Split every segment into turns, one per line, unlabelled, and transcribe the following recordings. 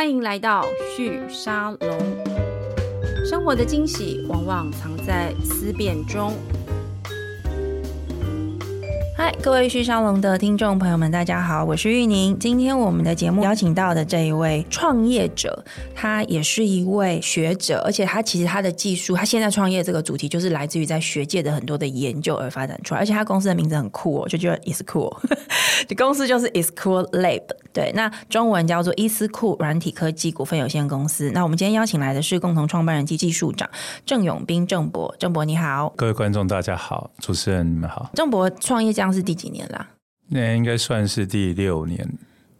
欢迎来到旭沙龙。生活的惊喜往往藏在思辨中。嗨，各位旭沙龙的听众朋友们，大家好，我是玉宁。今天我们的节目邀请到的这一位创业者，他也是一位学者，而且他其实他的技术，他现在创业这个主题就是来自于在学界的很多的研究而发展出来，而且他公司的名字很酷哦，就叫 Is Cool，公司就是 Is Cool Lab，对，那中文叫做伊思库软体科技股份有限公司。那我们今天邀请来的是共同创办人及技术长郑永斌郑博，郑博你好，
各位观众大家好，主持人你们好，
郑博创业这样。是第几年啦？
那应该算是第六年，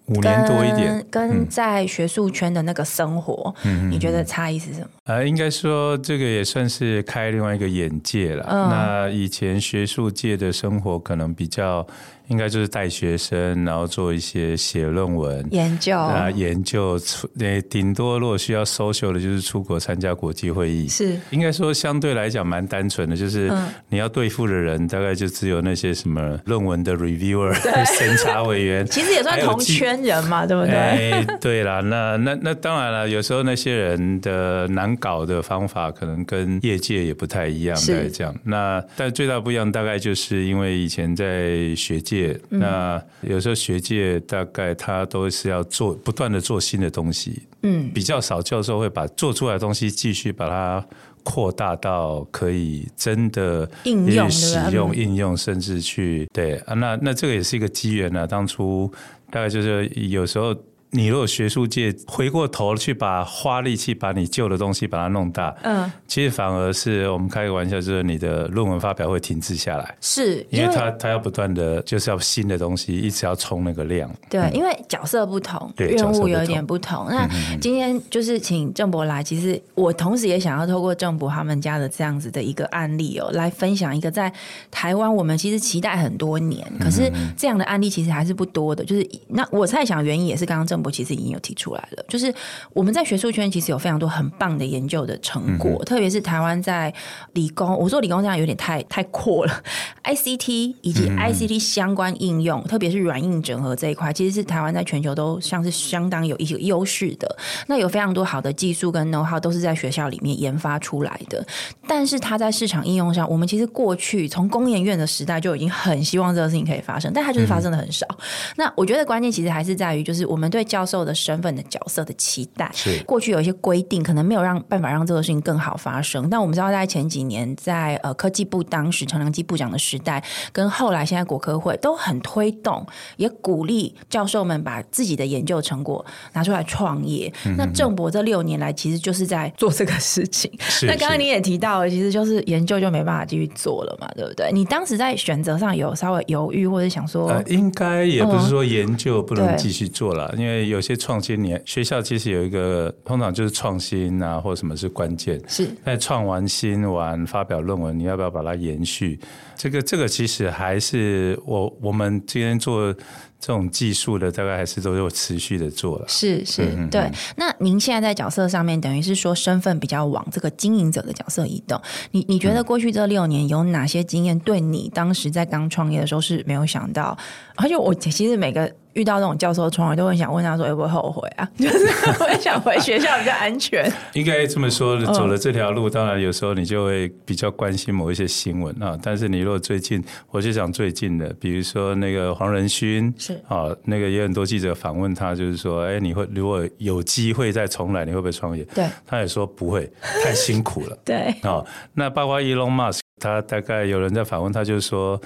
五年多一点。
跟在学术圈的那个生活，嗯，你觉得差异是什么？
呃，应该说这个也算是开另外一个眼界了。嗯。那以前学术界的生活可能比较。应该就是带学生，然后做一些写论文、
研究
啊，研究出诶，顶多如果需要 social 的，就是出国参加国际会议。
是，
应该说相对来讲蛮单纯的，就是你要对付的人，大概就只有那些什么论文的 reviewer、审查委员，
其实也算同圈人嘛，对不对？
哎，对啦，那那那当然了，有时候那些人的难搞的方法，可能跟业界也不太一样，是这样。那但最大不一样，大概就是因为以前在学界。那有时候学界大概他都是要做不断的做新的东西，嗯，比较少教授会把做出来的东西继续把它扩大到可以真的
应用、
使用、应用，甚至去对啊，那那这个也是一个机缘呢。当初大概就是有时候。你如果学术界回过头去把花力气把你旧的东西把它弄大，嗯，其实反而是我们开个玩笑，就是你的论文发表会停滞下来，
是
因为他他要不断的就是要新的东西，一直要冲那个量。
对，嗯、因为角色不同，对，任务有一点不同。那今天就是请郑博来，其实我同时也想要透过郑博他们家的这样子的一个案例哦，来分享一个在台湾我们其实期待很多年，可是这样的案例其实还是不多的。就是那我在想原因也是刚刚郑博其实已经有提出来了，就是我们在学术圈其实有非常多很棒的研究的成果，嗯、特别是台湾在理工，我说理工这样有点太太阔了，ICT 以及 ICT 相关应用，嗯、特别是软硬整合这一块，其实是台湾在全球都像是相当有一些优势的。那有非常多好的技术跟 know how 都是在学校里面研发出来的，但是它在市场应用上，我们其实过去从工研院的时代就已经很希望这个事情可以发生，但它就是发生的很少。嗯、那我觉得关键其实还是在于，就是我们对教授的。身份的角色的期待，是过去有一些规定，可能没有让办法让这个事情更好发生。但我们知道，在前几年，在呃科技部当时陈良基部长的时代，跟后来现在国科会都很推动，也鼓励教授们把自己的研究成果拿出来创业。嗯、那郑博这六年来，其实就是在做这个事情。是那刚刚你也提到了，其实就是研究就没办法继续做了嘛，对不对？你当时在选择上有稍微犹豫，或者想说，呃、
应该也不是说研究不能继续做了，嗯、因为有些。创新你学校其实有一个通常就是创新啊，或什么是关键。是在创完新完发表论文，你要不要把它延续？这个这个其实还是我我们今天做这种技术的，大概还是都有持续的做了。
是是，对。那您现在在角色上面，等于是说身份比较往这个经营者的角色移动。你你觉得过去这六年有哪些经验，对你当时在刚创业的时候是没有想到？而且我其实每个。遇到这种教授创业，都会想问他说：“会不会后悔啊？” 就是会想回学校比较安全。
应该这么说，走了这条路，当然有时候你就会比较关心某一些新闻啊。但是你如果最近，我就想最近的，比如说那个黄仁勋，是啊，那个也有很多记者访问他，就是说：“哎，你会如果有机会再重来，你会不会创业？”对，他也说不会，太辛苦了。对啊，那包括 Elon Musk，他大概有人在访问他，就是说。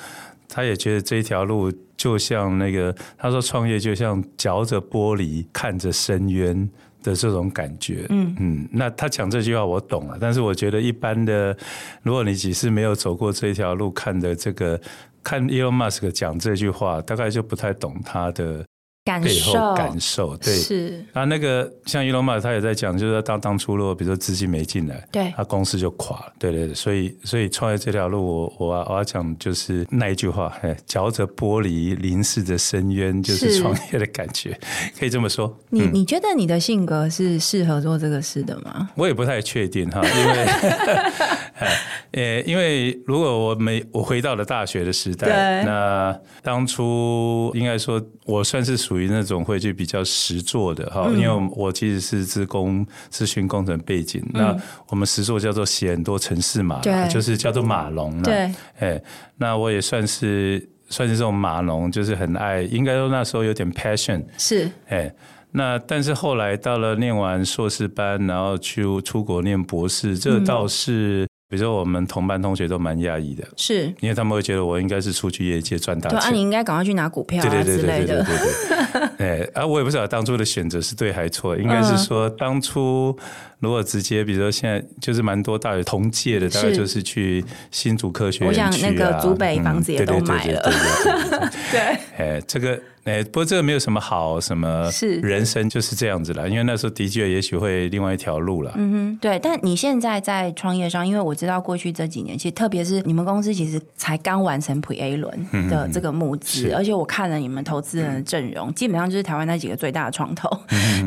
他也觉得这一条路就像那个，他说创业就像嚼着玻璃看着深渊的这种感觉。嗯嗯，那他讲这句话我懂了，但是我觉得一般的，如果你只是没有走过这条路，看的这个看 Elon Musk 讲这句话，大概就不太懂他的。
感受
感受对是啊，那个像伊隆马他也在讲，就是当当初如果比如说资金没进来，对，他公司就垮了。对对对，所以所以创业这条路我，我我我要讲就是那一句话，哎，嚼着玻璃凝视着深渊，就是创业的感觉，可以这么说。
你、嗯、你觉得你的性格是适合做这个事的吗？
我也不太确定哈，因为 呃，因为如果我没我回到了大学的时代，那当初应该说，我算是属于那种会去比较实做的哈，嗯、因为我其实是资工资讯工程背景，嗯、那我们实做叫做写很多城市码，对就是叫做码农。
对，
哎，那我也算是算是这种码农，就是很爱，应该说那时候有点 passion，
是，
哎。那但是后来到了念完硕士班，然后去出国念博士，这倒是，嗯、比如说我们同班同学都蛮讶异的，
是。
因为他们会觉得我应该是出去业界赚大钱，
对啊，你应该赶快去拿股票啊之类的，对对对对对对对，
对，哎，啊，我也不知道当初的选择是对还是错，应该是说当初。如果直接，比如说现在就是蛮多大学同届的，大概就是去新竹科学
我想那个竹北房子也都买了，对，
哎，这个哎，不过这个没有什么好什么，是人生就是这样子了，因为那时候的确也许会另外一条路了，
嗯哼，对。但你现在在创业上，因为我知道过去这几年，其实特别是你们公司其实才刚完成 Pre A 轮的这个募资，而且我看了你们投资人的阵容，基本上就是台湾那几个最大的创投，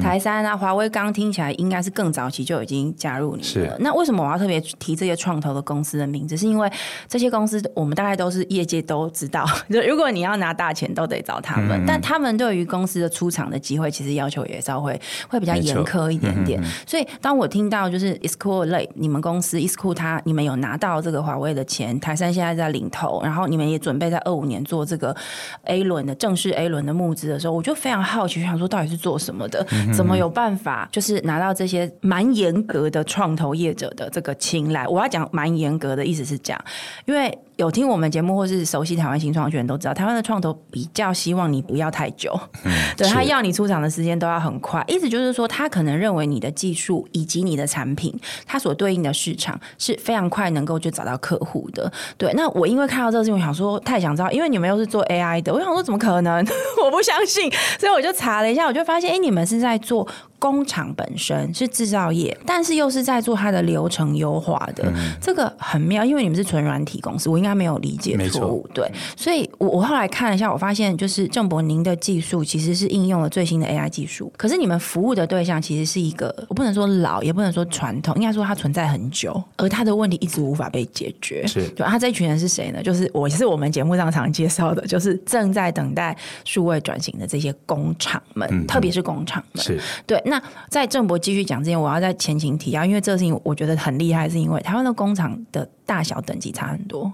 台山啊、华威，刚听起来应该是更早期。就已经加入你了。那为什么我要特别提这些创投的公司的名字？是因为这些公司我们大概都是业界都知道，就如果你要拿大钱，都得找他们。嗯、但他们对于公司的出场的机会，其实要求也稍微会比较严苛一点点。嗯、所以当我听到就是 iscool 类你们公司 iscool 他你们有拿到这个华为的钱，台山现在在领头，然后你们也准备在二五年做这个 A 轮的正式 A 轮的募资的时候，我就非常好奇，想说到底是做什么的？嗯、怎么有办法就是拿到这些蛮严格的创投业者的这个青睐，我要讲蛮严格的意思是讲，因为。有听我们节目或是熟悉台湾新创圈都知道，台湾的创投比较希望你不要太久，嗯、对他要你出场的时间都要很快。意思就是说，他可能认为你的技术以及你的产品，它所对应的市场是非常快能够就找到客户的。对，那我因为看到这个事情，我，想说太想知道，因为你们又是做 AI 的，我想说怎么可能？我不相信，所以我就查了一下，我就发现，哎，你们是在做工厂本身是制造业，但是又是在做它的流程优化的，嗯、这个很妙，因为你们是纯软体公司，我应该。没有理解错误，对，所以我我后来看了一下，我发现就是郑博您的技术其实是应用了最新的 AI 技术，可是你们服务的对象其实是一个，我不能说老，也不能说传统，应该说它存在很久，而它的问题一直无法被解决。是，对，他这一群人是谁呢？就是我是我们节目上常介绍的，就是正在等待数位转型的这些工厂们，嗯、特别是工厂们。是，对。那在郑博继续讲之前，我要再前情提要，因为这个事情我觉得很厉害，是因为台湾的工厂的大小等级差很多。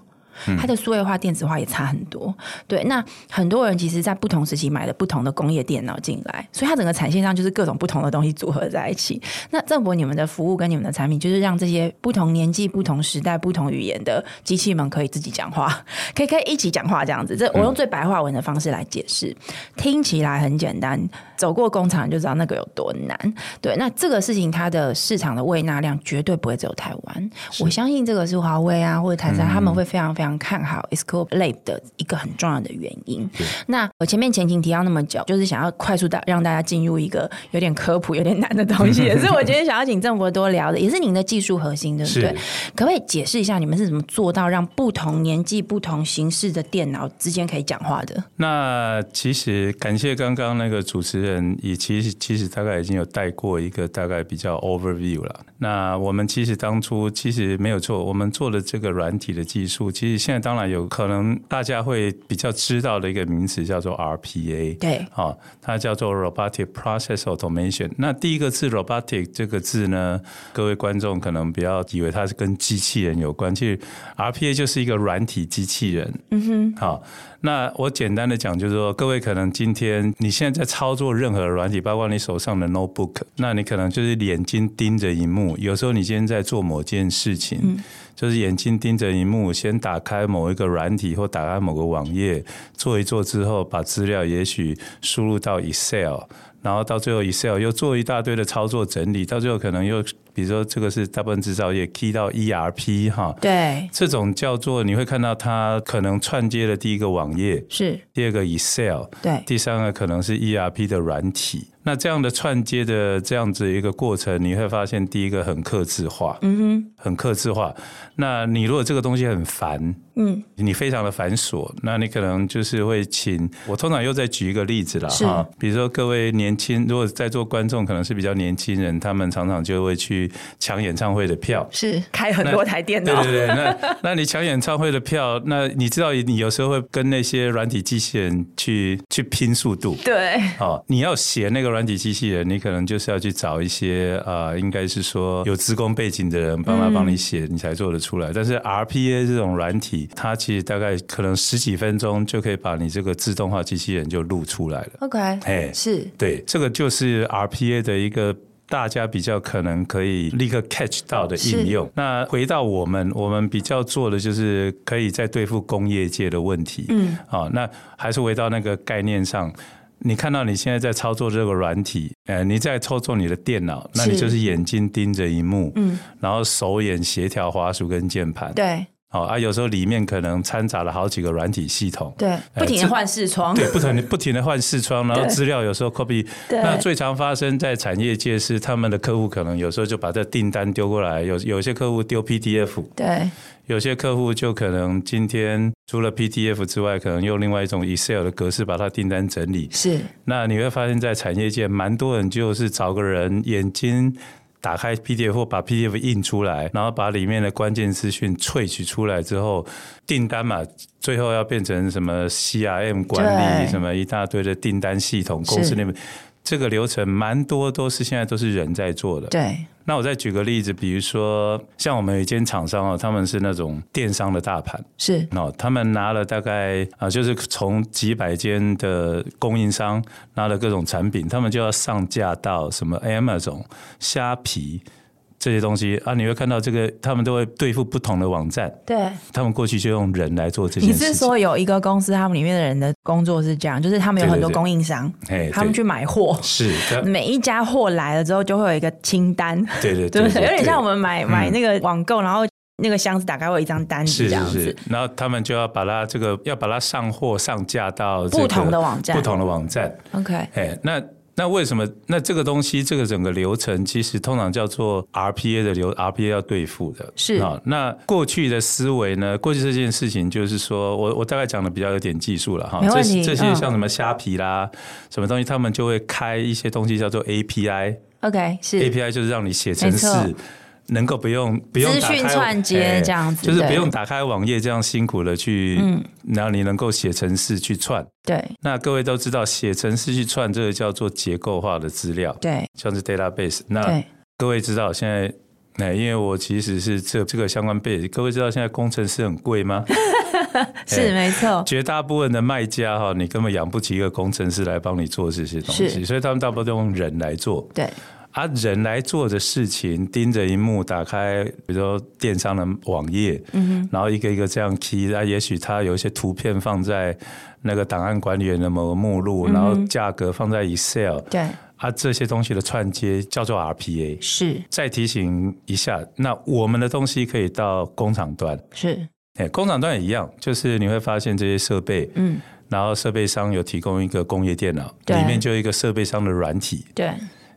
它的数位化、电子化也差很多，对。那很多人其实，在不同时期买了不同的工业电脑进来，所以它整个产线上就是各种不同的东西组合在一起。那正博你们的服务跟你们的产品，就是让这些不同年纪、不同时代、不同语言的机器们可以自己讲话，可以可以一起讲话这样子。这我用最白话文的方式来解释，听起来很简单，走过工厂就知道那个有多难。对，那这个事情它的市场的胃纳量绝对不会只有台湾，我相信这个是华为啊或者台商他们会非常非常。看好 ISCO Lab 的一个很重要的原因。那我前面前情提到那么久，就是想要快速的让大家进入一个有点科普、有点难的东西，也是我今天想要请郑博多聊的，也是您的技术核心，对不对？可不可以解释一下你们是怎么做到让不同年纪、不同形式的电脑之间可以讲话的？
那其实感谢刚刚那个主持人，也其实其实大概已经有带过一个大概比较 overview 了。那我们其实当初其实没有错，我们做的这个软体的技术，其实。现在当然有可能大家会比较知道的一个名词叫做 RPA，
对，
啊，它叫做 Robotic Process Automation。那第一个字 Robotic 这个字呢，各位观众可能不要以为它是跟机器人有关，其实 RPA 就是一个软体机器人。嗯哼，好。那我简单的讲，就是说，各位可能今天你现在在操作任何软体，包括你手上的 notebook，那你可能就是眼睛盯着荧幕。有时候你今天在做某件事情，嗯、就是眼睛盯着荧幕，先打开某一个软体或打开某个网页，做一做之后，把资料也许输入到 Excel，然后到最后 Excel 又做一大堆的操作整理，到最后可能又。比如说，这个是大部分制造业 key 到 ERP 哈，
对，
这种叫做你会看到它可能串接的第一个网页
是
第二个 Excel，
对，
第三个可能是 ERP 的软体。那这样的串接的这样子一个过程，你会发现第一个很克制化，嗯哼，很克制化。那你如果这个东西很烦，嗯，你非常的繁琐，那你可能就是会请我通常又再举一个例子了哈，比如说各位年轻，如果在座观众可能是比较年轻人，他们常常就会去抢演唱会的票，
是。开很多台电脑，
对对对，那那你抢演唱会的票，那你知道你有时候会跟那些软体机器人去去拼速度，
对，
哦，你要写那个软体机器人，你可能就是要去找一些啊、呃，应该是说有职工背景的人帮他帮你写，你才做得出来。但是 RPA 这种软体，它其实大概可能十几分钟就可以把你这个自动化机器人就录出来了。
OK，哎，是
对，这个就是 RPA 的一个大家比较可能可以立刻 catch 到的应用。那回到我们，我们比较做的就是可以在对付工业界的问题。嗯，好，那还是回到那个概念上。你看到你现在在操作这个软体，呃，你在操作你的电脑，那你就是眼睛盯着萤幕，嗯，然后手眼协调滑鼠跟键盘，
对，
好啊，有时候里面可能掺杂了好几个软体系统，
对，不停的换视窗，
对，不停的不停的换视窗，然后资料有时候 copy，对，那最常发生在产业界是他们的客户可能有时候就把这订单丢过来，有有些客户丢 PDF，
对。
有些客户就可能今天除了 PDF 之外，可能用另外一种 Excel 的格式把它订单整理。
是，
那你会发现在产业界，蛮多人就是找个人眼睛打开 PDF 或把 PDF 印出来，然后把里面的关键资讯萃取出来之后，订单嘛，最后要变成什么 CRM 管理，什么一大堆的订单系统，公司那边。这个流程蛮多都是现在都是人在做的。
对。
那我再举个例子，比如说像我们有一间厂商哦，他们是那种电商的大盘。
是。
哦，他们拿了大概啊，就是从几百间的供应商拿了各种产品，他们就要上架到什么 Amazon、虾皮。这些东西啊，你会看到这个，他们都会对付不同的网站。
对，
他们过去就用人来做这件事情。
你是说有一个公司，他们里面的人的工作是这样，就是他们有很多供应商，对对。对，他们去买货，
是
每一家货来了之后就会有一个清单，
对对 对，对，
有点像我们买买那个网购，然后那个箱子打开会有一张单子这样子，
是是是，然后他们就要把它这个要把它上货上架到
不同的网站，
不同的网站。
OK，
哎，那。那为什么？那这个东西，这个整个流程，其实通常叫做 RPA 的流，RPA 要对付的。
是啊。
那过去的思维呢？过去这件事情就是说，我我大概讲的比较有点技术了哈。
没问题。
这些像什么虾皮啦，嗯、什么东西，他们就会开一些东西叫做 API。
OK，是。
API 就是让你写程式。能够不用不用
资讯串接这样子，
就是不用打开网页这样辛苦的去，嗯，然后你能够写程式去串，
对。
那各位都知道，写程式去串这个叫做结构化的资料，
对，
像是 database。那各位知道现在，那因为我其实是这这个相关背景，各位知道现在工程师很贵吗？
是没错，
绝大部分的卖家哈，你根本养不起一个工程师来帮你做这些东西，所以他们大部分都用人来做，
对。
啊，人来做的事情，盯着萤幕，打开，比如说电商的网页，嗯，然后一个一个这样 key，啊，也许他有一些图片放在那个档案管理员的某个目录，嗯，然后价格放在 Excel，对，啊，这些东西的串接叫做 RPA，
是。
再提醒一下，那我们的东西可以到工厂端，
是，
哎，工厂端也一样，就是你会发现这些设备，嗯，然后设备商有提供一个工业电脑，里面就有一个设备商的软体，
对。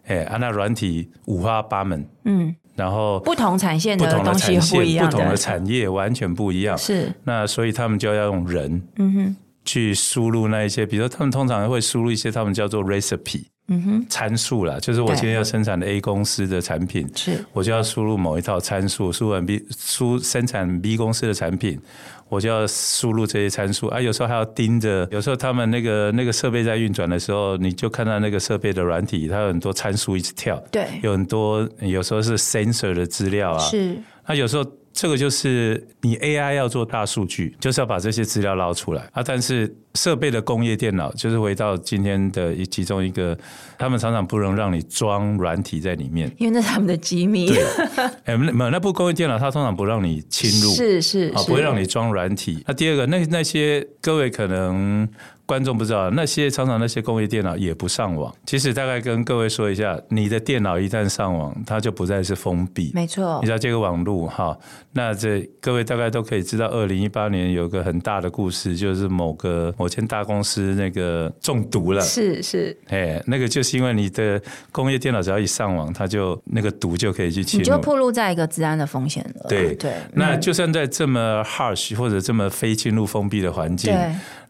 哎，啊，那软体五花八门，
嗯，
然后
不同产线的东西不一样，
不同的产业完全不一样，
是。
那所以他们就要用人，
嗯哼，
去输入那一些，比如说他们通常会输入一些他们叫做 recipe，嗯哼，参数啦，就是我今天要生产的 A 公司的产品，是，我就要输入某一套参数，输完 B，输生产 B 公司的产品。我就要输入这些参数啊，有时候还要盯着，有时候他们那个那个设备在运转的时候，你就看到那个设备的软体，它有很多参数一直跳，
对，
有很多有时候是 sensor 的资料啊，
是，
那有时候。这个就是你 AI 要做大数据，就是要把这些资料捞出来啊。但是设备的工业电脑，就是回到今天的一其中一个，他们常常不能让你装软体在里面，
因为那是他们的机密。
对，哎，那那部工业电脑，它通常不让你侵入，
是是，
啊，不会让你装软体。那第二个，那那些各位可能。观众不知道，那些常常那些工业电脑也不上网。其实大概跟各位说一下，你的电脑一旦上网，它就不再是封闭。
没错，
你知道这个网路哈，那这各位大概都可以知道，二零一八年有个很大的故事，就是某个某某间大公司那个中毒了，
是是，
哎，那个就是因为你的工业电脑只要一上网，它就那个毒就可以去侵入，
你就暴露在一个治安的风险了。
对对，那就算在这么 harsh 或者这么非侵入封闭的环境，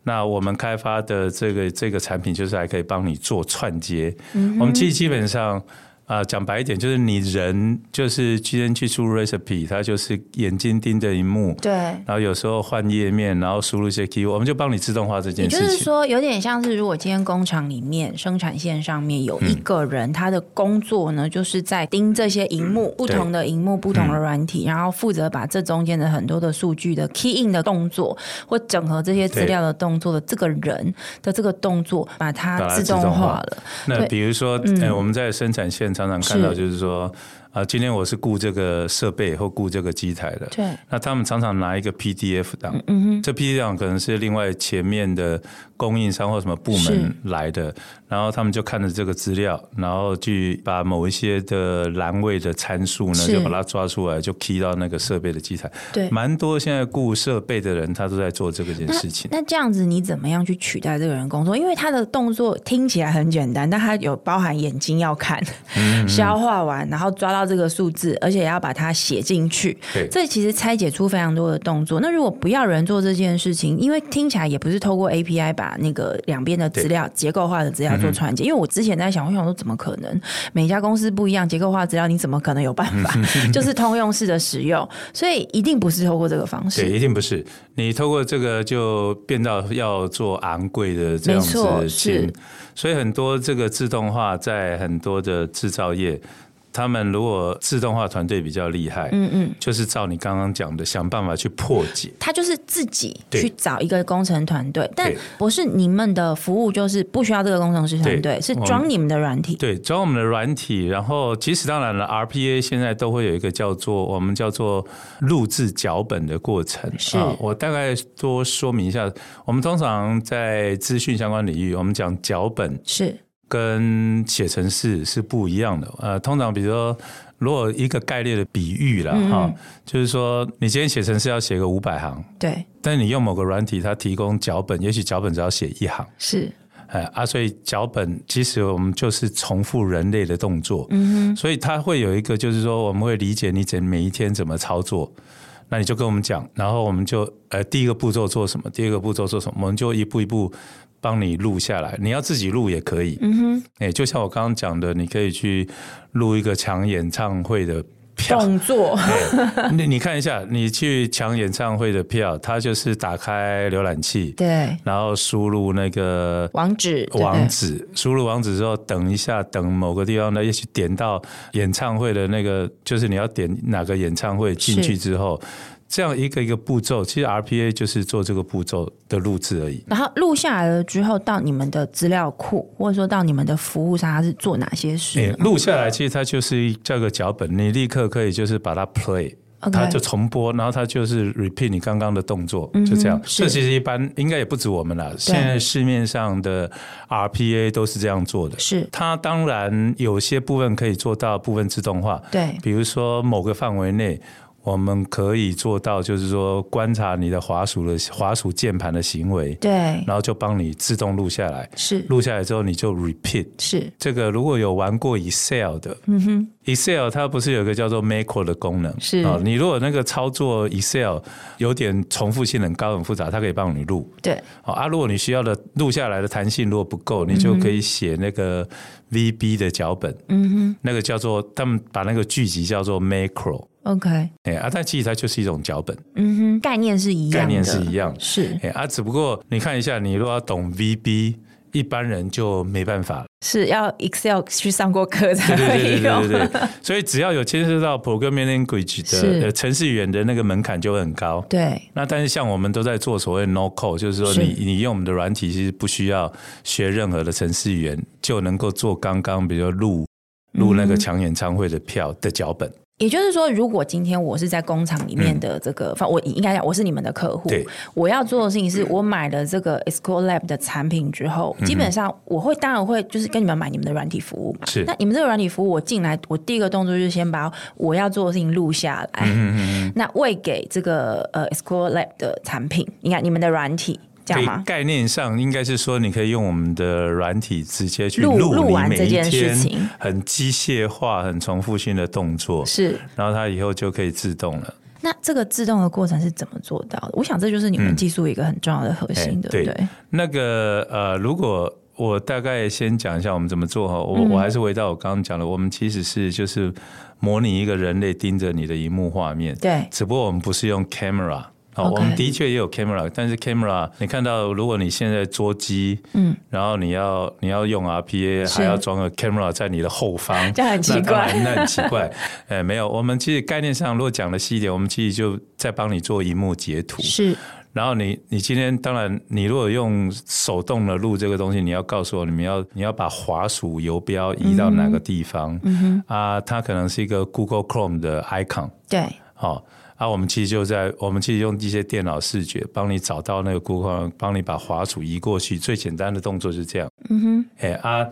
那我们开发的这个这个产品就是还可以帮你做串接，嗯、我们基基本上。啊，讲白一点，就是你人就是今天去输入 recipe，它就是眼睛盯着荧幕，
对，
然后有时候换页面，然后输入一些 key，我们就帮你自动化这件事情。
也就是说，有点像是如果今天工厂里面生产线上面有一个人，他的工作呢，就是在盯这些荧幕，不同的荧幕，不同的软体，然后负责把这中间的很多的数据的 key in 的动作，或整合这些资料的动作的这个人的这个动作，把它自动化了。
那比如说，哎，我们在生产线。常常看到就是说。啊，今天我是雇这个设备或雇这个机台的。
对。
那他们常常拿一个 PDF 档，
嗯哼，
这 PDF 档可能是另外前面的供应商或什么部门来的，然后他们就看着这个资料，然后去把某一些的栏位的参数呢，就把它抓出来，就 key 到那个设备的机台。
对。
蛮多现在雇设备的人，他都在做这个件事情。
那，那这样子，你怎么样去取代这个人工作？因为他的动作听起来很简单，但他有包含眼睛要看，嗯嗯消化完，然后抓到。这个数字，而且也要把它写进去。
对，
这其实拆解出非常多的动作。那如果不要人做这件事情，因为听起来也不是透过 API 把那个两边的资料结构化的资料做串接。因为我之前在想，我想说怎么可能？每家公司不一样，结构化资料你怎么可能有办法？就是通用式的使用，所以一定不是透过这个方式。
对，一定不是。你透过这个就变到要做昂贵的这样子的钱。所以很多这个自动化在很多的制造业。他们如果自动化团队比较厉害，
嗯嗯，
就是照你刚刚讲的，想办法去破解。
他就是自己去找一个工程团队，但不是你们的服务，就是不需要这个工程师团队，是装你们的软体。
对，装我们的软体。然后，其实当然了，RPA 现在都会有一个叫做我们叫做录制脚本的过程。
是，
我大概多说明一下，我们通常在资讯相关领域，我们讲脚本
是。
跟写程式是不一样的。呃，通常比如说，如果一个概念的比喻了哈，就是说，你今天写程式要写个五百行，
对，
但你用某个软体，它提供脚本，也许脚本只要写一行，
是，
哎啊，所以脚本其实我们就是重复人类的动作，
嗯哼，
所以它会有一个，就是说我们会理解你整每一天怎么操作，那你就跟我们讲，然后我们就呃第一个步骤做什么，第二个步骤做什么，我们就一步一步。帮你录下来，你要自己录也可以。
嗯哼，
哎，就像我刚刚讲的，你可以去录一个抢演唱会的票
动作。
你你看一下，你去抢演唱会的票，它就是打开浏览器，
对，
然后输入那个
网址，
网址，输入网址之后，等一下，等某个地方呢，也许点到演唱会的那个，就是你要点哪个演唱会进去之后。这样一个一个步骤，其实 RPA 就是做这个步骤的录制而已。
然后录下来了之后，到你们的资料库，或者说到你们的服务上，它是做哪些事？
录下来其实它就是叫个脚本，你立刻可以就是把它 play，它就重播，然后它就是 repeat 你刚刚的动作，就这样。这其实一般应该也不止我们了，现在市面上的 RPA 都是这样做的。
是
它当然有些部分可以做到部分自动化，
对，
比如说某个范围内。我们可以做到，就是说观察你的滑鼠的滑鼠键盘的行为，
对，
然后就帮你自动录下来。
是，
录下来之后你就 repeat。
是，
这个如果有玩过 Excel 的，
嗯哼
，Excel 它不是有一个叫做 Macro 的功能？
是
啊，你如果那个操作 Excel 有点重复性很高、很复杂，它可以帮你录。
对，
啊，如果你需要的录下来的弹性如果不够，你就可以写那个 VB 的脚本。
嗯哼，
那个叫做他们把那个剧集叫做 Macro。
OK，
哎啊，但其实它就是一种脚本，
嗯哼，概念是一样的，
概念是一样，
是。
哎啊，只不过你看一下，你如果要懂 VB，一般人就没办法了，
是要 Excel 去上过课才可以用，
对对对对对，所以只要有牵涉到 programming language 的程式语言的那个门槛就会很高，
对。
那但是像我们都在做所谓 no code，就是说你你用我们的软体，其实不需要学任何的程式语言，就能够做刚刚比如说录录那个抢演唱会的票的脚本。
也就是说，如果今天我是在工厂里面的这个，嗯、我应该讲我是你们的客
户，
我要做的事情是我买了这个 Escolab 的产品之后，嗯、基本上我会当然会就是跟你们买你们的软体服务嘛。
是，
那你们这个软体服务，我进来，我第一个动作就是先把我要做的事情录下
来，
那喂给这个呃 Escolab 的产品，你看你们的软体。这样吗？
概念上应该是说，你可以用我们的软体直接去录
录完这件事情，
很机械化、很重复性的动作
是，
然后它以后就可以自动了。
那这个自动的过程是怎么做到的？我想这就是你们技术一个很重要的核心，对不对？
那个呃，如果我大概先讲一下我们怎么做哈，我我还是回到我刚刚讲的，我们其实是就是模拟一个人类盯着你的荧幕画面，
对，
只不过我们不是用 camera。好，我们的确也有 camera，但是 camera 你看到，如果你现在桌机，嗯，然后你要你要用 RPA，还要装个 camera 在你的后方，
这样很奇怪，
那，那很奇怪。哎，没有，我们其实概念上，如果讲的细一点，我们其实就在帮你做萤幕截图。
是，
然后你你今天当然，你如果用手动的录这个东西，你要告诉我，你们要你要把滑鼠游标移到哪个地方？嗯哼，啊，它可能是一个 Google Chrome 的 icon。
对，
好。啊，我们其实就在我们其实用一些电脑视觉帮你找到那个 Google，帮你把滑鼠移过去。最简单的动作是这样。嗯哼，哎啊。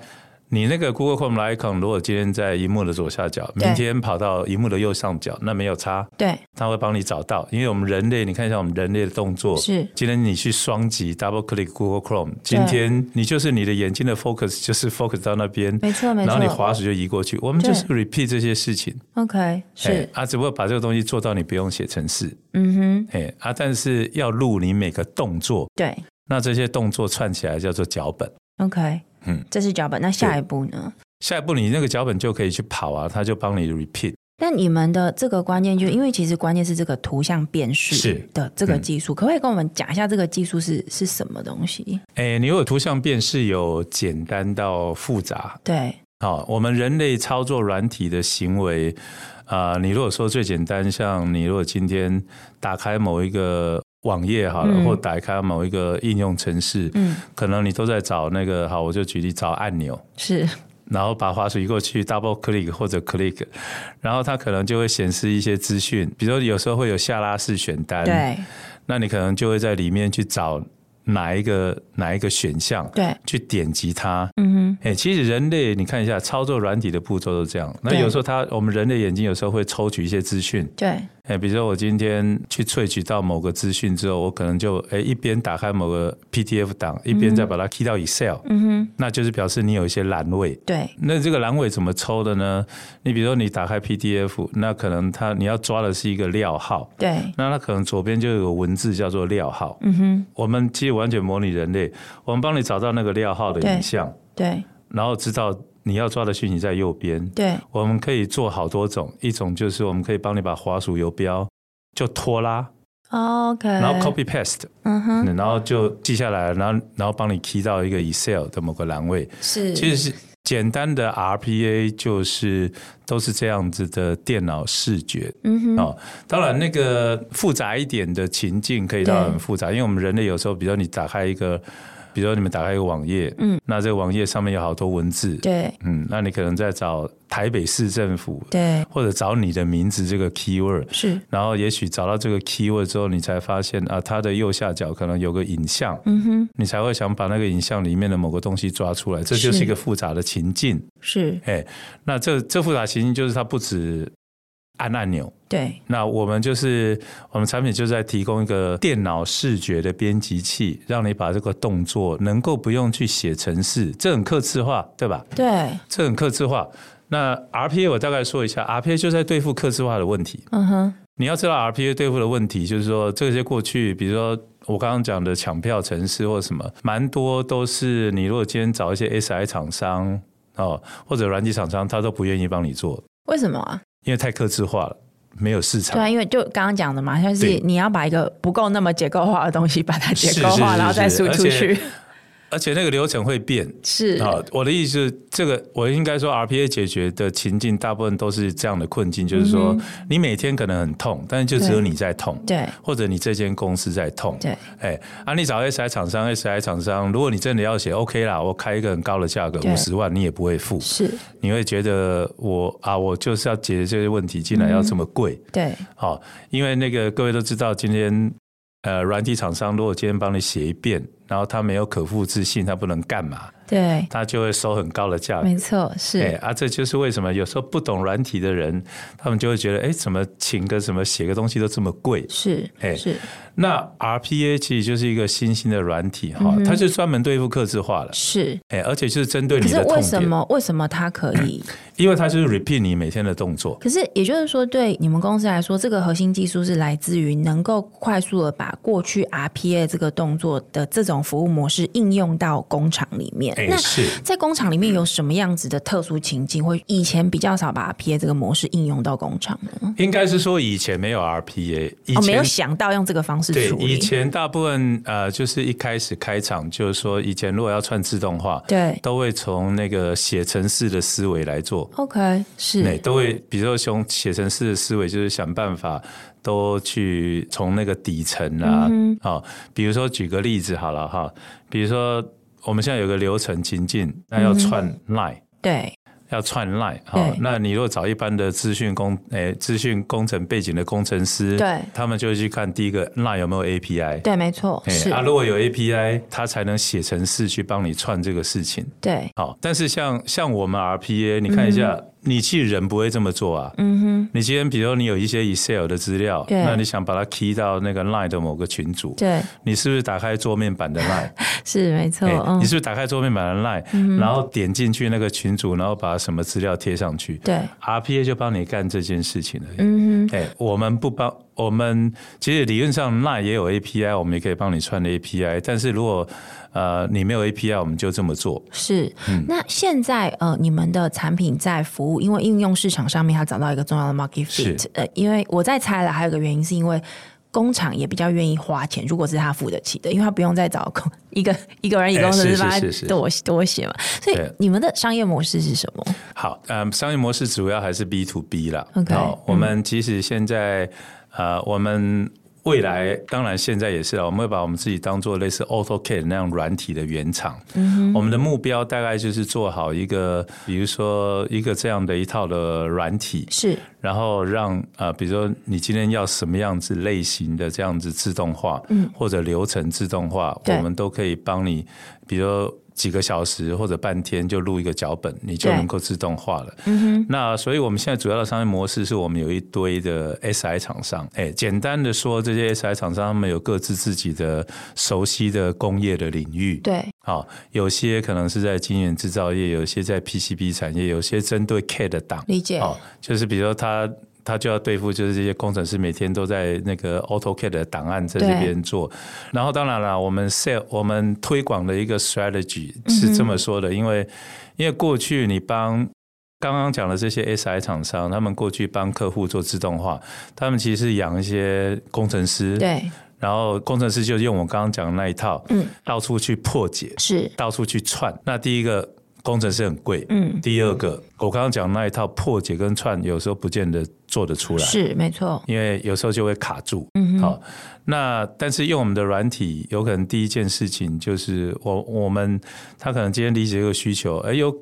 你那个 Google Chrome icon 如果今天在荧幕的左下角，明天跑到荧幕的右上角，那没有差。
对，
它会帮你找到。因为我们人类，你看一下我们人类的动作，
是
今天你去双击 double click Google Chrome，今天你就是你的眼睛的 focus 就是 focus 到那边，
没错没错。
然后你滑鼠就移过去，我们就是 repeat 这些事情。
OK，是
啊，只不过把这个东西做到你不用写程式。
嗯哼，
哎啊，但是要录你每个动作。
对，
那这些动作串起来叫做脚本。
OK，嗯，这是脚本。那下一步呢？
下一步你那个脚本就可以去跑啊，他就帮你 repeat。
那你们的这个关键就因为其实关键是这个图像辨识的这个技术，嗯、可不可以跟我们讲一下这个技术是是什么东西？
哎、欸，你有图像辨识有简单到复杂。
对，
好，我们人类操作软体的行为啊、呃，你如果说最简单，像你如果今天打开某一个网页好了，嗯、或打开某一个应用程式，嗯，可能你都在找那个好，我就举例找按钮。
是。
然后把滑鼠移过去，double click 或者 click，然后它可能就会显示一些资讯，比如有时候会有下拉式选单，
对，
那你可能就会在里面去找哪一个哪一个选项，
对，
去点击它，嗯哼，哎，其实人类你看一下操作软体的步骤都这样，那有时候它我们人类眼睛有时候会抽取一些资讯，
对。
哎，比如说我今天去萃取到某个资讯之后，我可能就哎一边打开某个 PDF 档，一边再把它 key 到 Excel，嗯哼，那就是表示你有一些栏位。
对，
那这个栏位怎么抽的呢？你比如说你打开 PDF，那可能它你要抓的是一个料号，
对，
那它可能左边就有个文字叫做料号，嗯哼，我们其实完全模拟人类，我们帮你找到那个料号的影像，
对，对，然
后知道。你要抓的讯息在右边，
对，
我们可以做好多种，一种就是我们可以帮你把滑鼠游标就拖拉
，OK，
然后 copy paste，嗯哼，然后就记下来，然后然后帮你 key 到一个 Excel 的某个栏位，
是，
其实是简单的 RPA 就是都是这样子的电脑视觉，嗯哼，哦，当然那个复杂一点的情境可以到很复杂，因为我们人类有时候，比如说你打开一个。比如说你们打开一个网页，嗯，那这个网页上面有好多文字，
对，
嗯，那你可能在找台北市政府，
对，
或者找你的名字这个 keyword，
是，
然后也许找到这个 keyword 之后，你才发现啊，它的右下角可能有个影像，嗯哼，你才会想把那个影像里面的某个东西抓出来，这就是一个复杂的情境，
是，
哎，那这这复杂情境就是它不止。按按钮，
对，
那我们就是我们产品就在提供一个电脑视觉的编辑器，让你把这个动作能够不用去写程式，这很客制化，对吧？
对，
这很客制化。那 RPA 我大概说一下，RPA 就在对付客制化的问题。嗯哼，你要知道 RPA 对付的问题，就是说这些过去，比如说我刚刚讲的抢票程式或什么，蛮多都是你如果今天找一些 SI 厂商哦，或者软体厂商，他都不愿意帮你做。
为什么啊？
因为太克制化了，没有市场。
对啊，因为就刚刚讲的嘛，就是你要把一个不够那么结构化的东西，把它结构化，然后再输出去。
而且那个流程会变，
是。
啊，我的意思是，这个我应该说，RPA 解决的情境大部分都是这样的困境，就是说，你每天可能很痛，但是就只有你在痛，
对，
或者你这间公司在痛，
对，
哎，啊，你找 SI 厂商，SI 厂商，如果你真的要写 OK 啦，我开一个很高的价格，五十万，你也不会付，
是，
你会觉得我啊，我就是要解决这些问题，竟然要这么贵，
对，
好，因为那个各位都知道，今天呃，软体厂商如果今天帮你写一遍。然后他没有可复制性，他不能干嘛？
对，
他就会收很高的价格。
没错，是。
哎，啊，这就是为什么有时候不懂软体的人，他们就会觉得，哎，怎么请个什么写个东西都这么贵？
是，哎，是。
那 RPA 其实就是一个新兴的软体哈，它是专门对付客制化的。是，哎，而且就是针对你的痛点。
可是为什么？为什么它可以？
因为它就是 repeat 你每天的动作。
可是也就是说，对你们公司来说，这个核心技术是来自于能够快速的把过去 RPA 这个动作的这种服务模式应用到工厂里面。
那是
在工厂里面有什么样子的特殊情境，会以前比较少把 RPA 这个模式应用到工厂呢？
应该是说以前没有 RPA，以前、
哦、没有想到用这个方式处理。
对，以前大部分呃，就是一开始开场就是说，以前如果要串自动化，
对，
都会从那个写程式的思维来做。
OK，是，
对，都会，比如说从写程式的思维，就是想办法都去从那个底层啊，好、嗯哦，比如说举个例子好了哈，比如说。我们现在有个流程情境，那要串 line，、嗯、
对，
要串 line，好，那你如果找一般的资讯工，诶，资讯工程背景的工程师，
对，
他们就会去看第一个 line 有没有 API，
对，没错，是。
啊，如果有 API，他才能写程式去帮你串这个事情，
对，
好，但是像像我们 RPA，你看一下。嗯你其实人不会这么做啊。
嗯哼。
你今天比如说你有一些 Excel 的资料，那你想把它 key 到那个 Line 的某个群组，
对，
你是不是打开桌面版的 Line？
是没错、欸。
你是不是打开桌面版的 Line，、嗯、然后点进去那个群组，然后把什么资料贴上去？
对
，RPA 就帮你干这件事情了。
嗯哼。
哎、欸，我们不帮，我们其实理论上 Line 也有 API，我们也可以帮你串的 API，但是如果呃，你没有 API，我们就这么做。
是，嗯、那现在呃，你们的产品在服务，因为应用市场上面，它找到一个重要的 market fit。呃，因为我在猜了，还有一个原因是因为工厂也比较愿意花钱，如果是他付得起的，因为他不用再找工 一个一个人一个工程师帮他多多写嘛。所以你们的商业模式是什么？
好，嗯，商业模式主要还是 B to B 啦。
OK，
好，我们其实现在、嗯、呃，我们。未来当然现在也是啊，我们会把我们自己当做类似 AutoCAD 那样软体的原厂。嗯，我们的目标大概就是做好一个，比如说一个这样的一套的软体，
是，然
后让呃，比如说你今天要什么样子类型的这样子自动化，嗯，或者流程自动化，我们都可以帮你，比如说。几个小时或者半天就录一个脚本，你就能够自动化了。嗯哼。那所以我们现在主要的商业模式是我们有一堆的 SI 厂商。哎，简单的说，这些 SI 厂商他们有各自自己的熟悉的工业的领域。
对。
好，有些可能是在晶圆制造业，有些在 PCB 产业，有些针对 CAD 的档。
理解。
哦，就是比如说他。他就要对付，就是这些工程师每天都在那个 AutoCAD 的档案在这边做。然后当然了，我们 sell 我们推广的一个 strategy 是这么说的，因为因为过去你帮刚刚讲的这些 SI 厂商，他们过去帮客户做自动化，他们其实是养一些工程师，
对，
然后工程师就用我刚刚讲的那一套，嗯，到处去破解，
是
到处去串。那第一个。工程师很贵，
嗯。
第二个，我刚刚讲那一套破解跟串，有时候不见得做得出来，
是没错。
因为有时候就会卡住，
嗯。
好，那但是用我们的软体，有可能第一件事情就是我我们他可能今天理解这个需求，哎呦。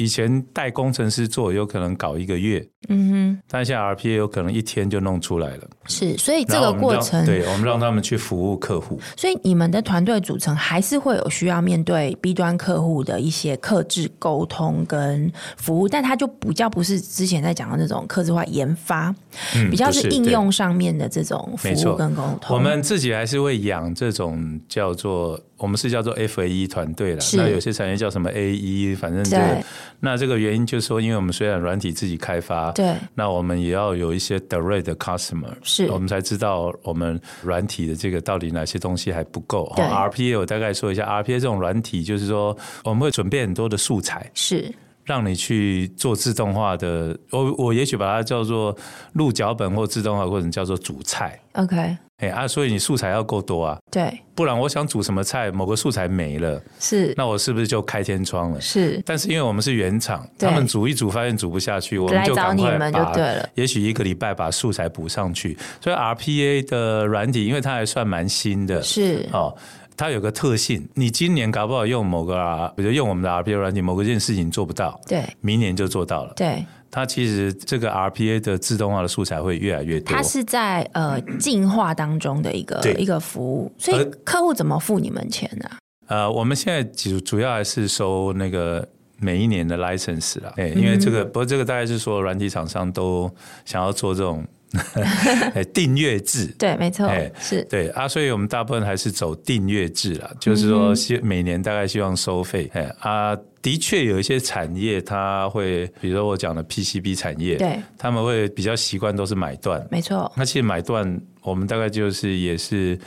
以前带工程师做，有可能搞一个月，
嗯哼，
但现在 RPA 有可能一天就弄出来了。
是，所以这个过程，
我对我们让他们去服务客户。
所以你们的团队组成还是会有需要面对 B 端客户的一些克制沟通跟服务，但它就比较不是之前在讲的那种克制化研发，嗯，比较是应用上面的这种服务跟沟通。
我们自己还是会养这种叫做。我们是叫做 FAE 团队了，那有些产业叫什么 AE，反正这个，那这个原因就是说，因为我们虽然软体自己开发，
对，
那我们也要有一些 direct customer，
是，
我们才知道我们软体的这个到底哪些东西还不够。RPA 我大概说一下，RPA 这种软体就是说，我们会准备很多的素材，
是，
让你去做自动化的，我我也许把它叫做录脚本或自动化过程叫做主菜
，OK。
哎啊，所以你素材要够多啊，
对，
不然我想煮什么菜，某个素材没了，
是，
那我是不是就开天窗了？
是，
但是因为我们是原厂，他们煮一煮发现煮不下去，我们就赶快把，也许一个礼拜把素材补上去。所以 RPA 的软体，因为它还算蛮新的，
是
哦，它有个特性，你今年搞不好用某个啊，比如用我们的 RPA 软体，某个件事情做不到，
对，
明年就做到了，
对。
它其实这个 RPA 的自动化的素材会越来越多。
它是在呃进化当中的一个一个服务，所以客户怎么付你们钱呢？
呃，我们现在主主要还是收那个每一年的 license 啦，哎，因为这个，不过这个大概是说软体厂商都想要做这种。订阅制，
对，没错，是。
对啊，所以我们大部分还是走订阅制了，就是说，希每年大概希望收费，哎啊，的确有一些产业，它会，比如说我讲的 PCB 产业，对，他们会比较习惯都是买断，
没错。
那其实买断，我们大概就是也是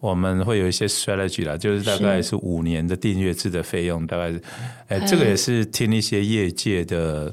我们会有一些 strategy 啦，就是大概是。五年的订阅制的费用，大概，哎，这个也是听一些业界的。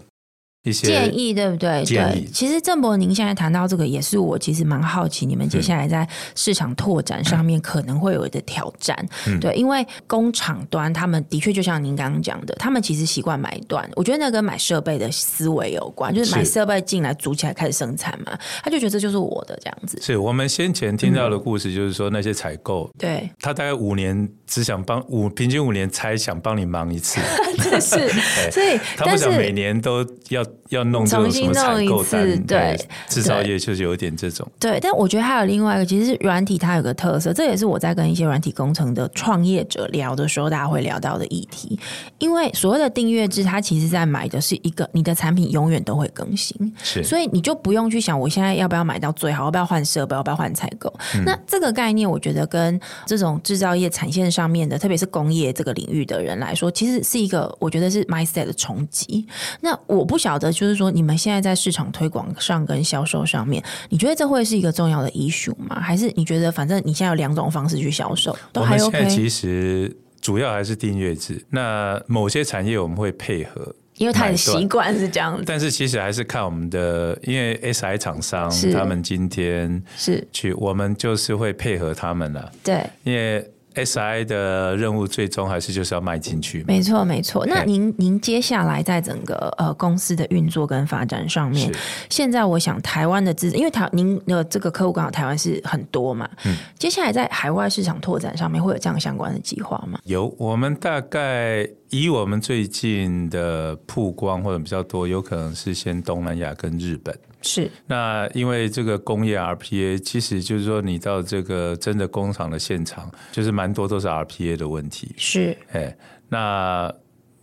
建议对不对？对，其实郑博，您现在谈到这个，也是我其实蛮好奇，你们接下来在市场拓展上面可能会有的挑战。嗯、对，因为工厂端他们的确就像您刚刚讲的，他们其实习惯买断，我觉得那跟买设备的思维有关，就是买设备进来组起来开始生产嘛，他就觉得这就是我的这样子。
是我们先前听到的故事，就是说那些采购，
对，
他大概五年只想帮五平均五年才想帮你忙一次，
这是，所以
他不想每年都要。要弄
重新弄一次，对，
制造业就是有点这种。
对，但我觉得还有另外一个，其实是软体它有个特色，这也是我在跟一些软体工程的创业者聊的时候，大家会聊到的议题。因为所谓的订阅制，它其实在买的是一个你的产品永远都会更新，
是，
所以你就不用去想我现在要不要买到最好，要不要换设备，要不要换采购。嗯、那这个概念，我觉得跟这种制造业产线上面的，特别是工业这个领域的人来说，其实是一个我觉得是 mindset 的冲击。那我不晓得。就是说，你们现在在市场推广上跟销售上面，你觉得这会是一个重要的 issue 吗？还是你觉得反正你现在有两种方式去销售，都还 OK？
现在其实主要还是订阅制。那某些产业我们会配合，
因为他很习惯是这样子。
但是其实还是看我们的，因为 SI 厂商他们今天是去，我们就是会配合他们了。
对，
因为。SI 的任务最终还是就是要卖进去，
没错没错。那您您接下来在整个呃公司的运作跟发展上面，现在我想台湾的资，因为台您的这个客户刚好台湾是很多嘛，嗯，接下来在海外市场拓展上面会有这样相关的计划吗？
有，我们大概以我们最近的曝光或者比较多，有可能是先东南亚跟日本。
是，
那因为这个工业 RPA，其实就是说你到这个真的工厂的现场，就是蛮多都是 RPA 的问题。
是，
哎，那。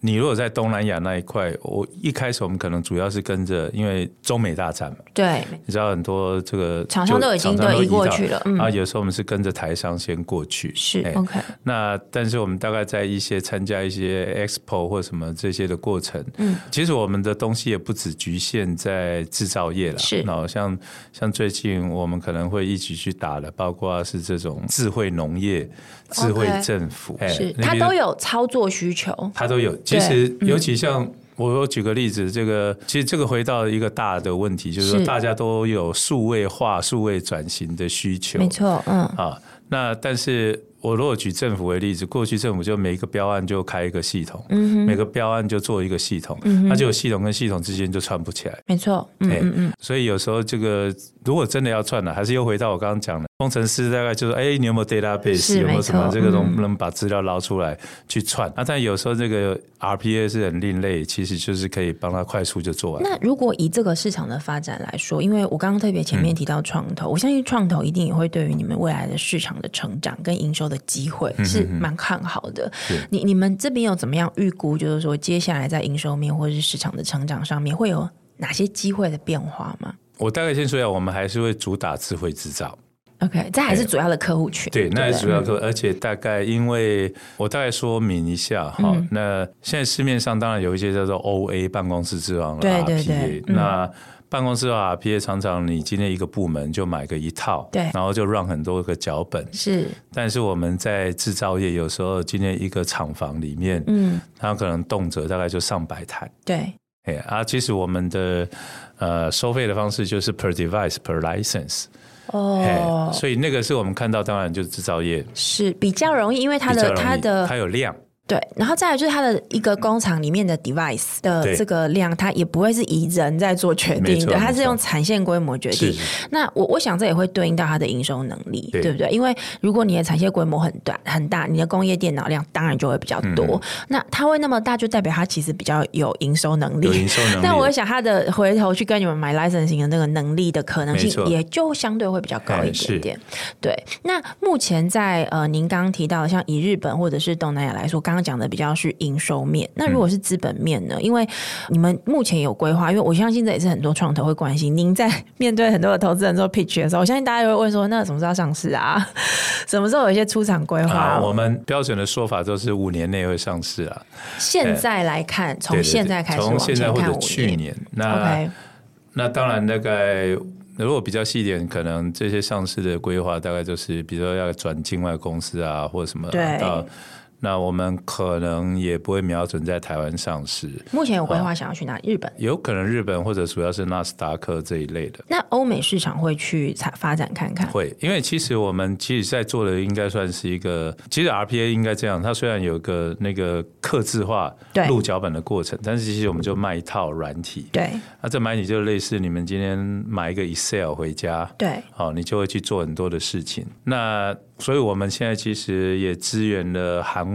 你如果在东南亚那一块，我一开始我们可能主要是跟着，因为中美大战嘛，
对，
你知道很多这个
厂商都已经都移过去了，
啊，有时候我们是跟着台商先过去，
是 OK。
那但是我们大概在一些参加一些 Expo 或什么这些的过程，嗯，其实我们的东西也不只局限在制造业了，
是。
那像像最近我们可能会一起去打的，包括是这种智慧农业、智慧政府，
是它都有操作需求，
它都有。其实，尤其像我，我举个例子，这个其实这个回到一个大的问题，就是说大家都有数位化、数位转型的需求，
没错，嗯，
啊，那但是。我如果举政府为例子，过去政府就每一个标案就开一个系统，嗯、每个标案就做一个系统，嗯、那就有系统跟系统之间就串不起来。
没错，嗯嗯嗯。
所以有时候这个如果真的要串了，还是又回到我刚刚讲的，工程师大概就是，哎，你有没有 database，有没有什么这个能不能把资料捞出来去串？那、但有时候这个 RPA 是很另类，其实就是可以帮他快速就做完。
那如果以这个市场的发展来说，因为我刚刚特别前面提到创投，嗯、我相信创投一定也会对于你们未来的市场的成长跟营收的机会。是蛮看好的。你你们这边有怎么样预估？就是说，接下来在营收面或者是市场的成长上面，会有哪些机会的变化吗？
我大概先说一下，我们还是会主打智慧制造。
OK，这还是主要的客户群。
对，那还是主要客户，而且大概因为我大概说明一下哈，那现在市面上当然有一些叫做 OA 办公室之王对对对，那。办公室啊，RPA 常常你今天一个部门就买个一套，
对，
然后就 run 很多个脚本，
是。
但是我们在制造业，有时候今天一个厂房里面，嗯，它可能动辄大概就上百台，
对。
哎啊，其实我们的呃收费的方式就是 per device per license，
哦，
所以那个是我们看到，当然就是制造业。
是比较容易，因为它的它的
它有量。
对，然后再来就是它的一个工厂里面的 device 的这个量，它也不会是以人在做决定的，它是用产线规模决定。那我我想这也会对应到它的营收能力，对，对不对？因为如果你的产线规模很短很大，你的工业电脑量当然就会比较多。嗯、那它会那么大，就代表它其实比较有营收能力。
营收能力。
那我想它的回头去跟你们买 licensing 的那个能力的可能性，也就相对会比较高一点点。对。那目前在呃，您刚刚提到的像以日本或者是东南亚来说，刚刚讲的比较是营收面，那如果是资本面呢？嗯、因为你们目前有规划，因为我相信这也是很多创投会关心。您在 面对很多的投资人做 pitch 的时候，我相信大家会问说：那什么时候上市啊？什么时候有一些出场规划、啊？
我们标准的说法都是五年内会上市啊。
现在来看，从现在开始，
从现在或者去年，那那当然大概如果比较细一点，可能这些上市的规划大概就是，比如说要转境外公司啊，或者什么
对
到。那我们可能也不会瞄准在台湾上市。
目前有规划想要去哪里？日本？
有可能日本或者主要是纳斯达克这一类的。
那欧美市场会去发展看看？
会，因为其实我们其实在做的应该算是一个，其实 RPA 应该这样，它虽然有个那个刻字化录脚本的过程，但是其实我们就卖一套软体。
对。
那这买你就类似你们今天买一个 Excel 回家，
对，
好，你就会去做很多的事情。那所以我们现在其实也支援了韩，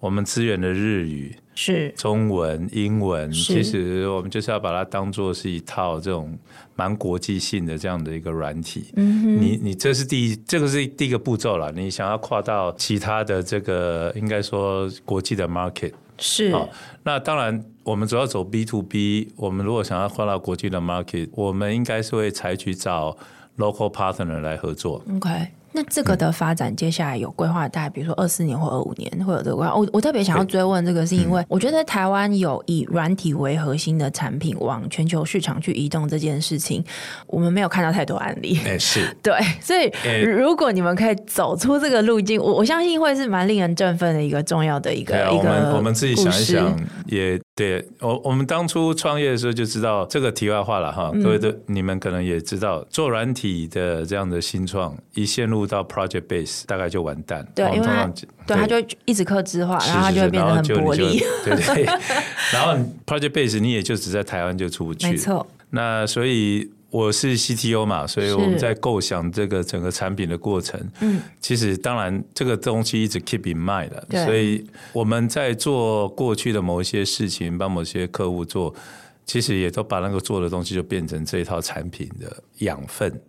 我们资源的日语
是
中文、英文，其实我们就是要把它当做是一套这种蛮国际性的这样的一个软体。嗯，你你这是第一，这个是第一个步骤了。你想要跨到其他的这个，应该说国际的 market
是。好，
那当然我们主要走 B to B。我们如果想要跨到国际的 market，我们应该是会采取找 local partner 来合作。
OK。那这个的发展，接下来有规划，大概比如说二四年或二五年会有这个规划。我我特别想要追问这个，是因为我觉得台湾有以软体为核心的产品往全球市场去移动这件事情，我们没有看到太多案例。
哎，是
对，所以如果你们可以走出这个路径，我我相信会是蛮令人振奋的一个重要的一个一个。
我们我们自己想一想，也对我我们当初创业的时候就知道这个题外话了哈。各位的你们可能也知道，做软体的这样的新创一陷入。到 project base 大概就完蛋，
对，因为它对它就一直克制化，然后它就会变得很薄利，
对 对。然后 project base 你也就只在台湾就出不去，
没错。
那所以我是 CTO 嘛，所以我们在构想这个整个产品的过程，嗯，其实当然这个东西一直 keep in mind 的，所以我们在做过去的某一些事情，帮某些客户做，其实也都把那个做的东西就变成这一套产品的养分。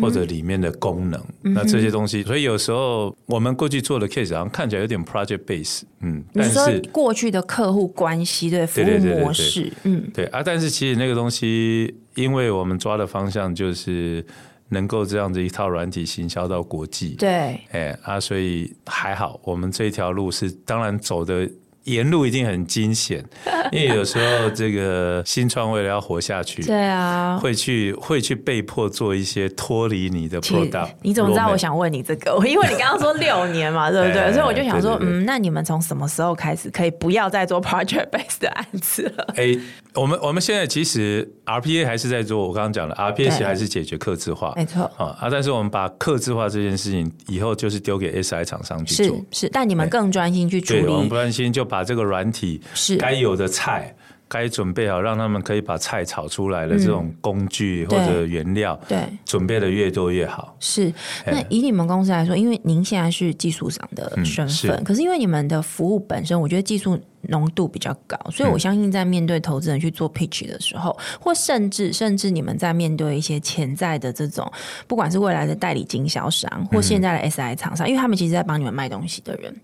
或者里面的功能，嗯、那这些东西，所以有时候我们过去做的 case 好像看起来有点 project base，嗯，但是
过去的客户关系对服务模式，嗯，
对啊，但是其实那个东西，因为我们抓的方向就是能够这样子一套软体行销到国际，
对，
哎啊，所以还好，我们这一条路是当然走的。沿路一定很惊险，因为有时候这个新创为了要活下去，
对啊，
会去会去被迫做一些脱离你的 product。
你怎么知道我想问你这个？因为你刚刚说六年嘛，对不对？所以我就想说，嗯，那你们从什么时候开始可以不要再做 project based 的案子了？
哎，我们我们现在其实 RPA 还是在做，我刚刚讲的 RPA 还是解决客制化，
没错
啊。但是我们把客制化这件事情以后就是丢给 SI 厂商去做，
是是，但你们更专心去处理，
我们不专心就把。把这个软体是该有的菜，该准备好，让他们可以把菜炒出来的这种工具或者原料，对，准备的越多越好。
是。那以你们公司来说，因为您现在是技术上的身份，可是因为你们的服务本身，我觉得技术。浓度比较高，所以我相信在面对投资人去做 pitch 的时候，或甚至甚至你们在面对一些潜在的这种，不管是未来的代理经销商或现在的 SI 厂商，因为他们其实在帮你们卖东西的人，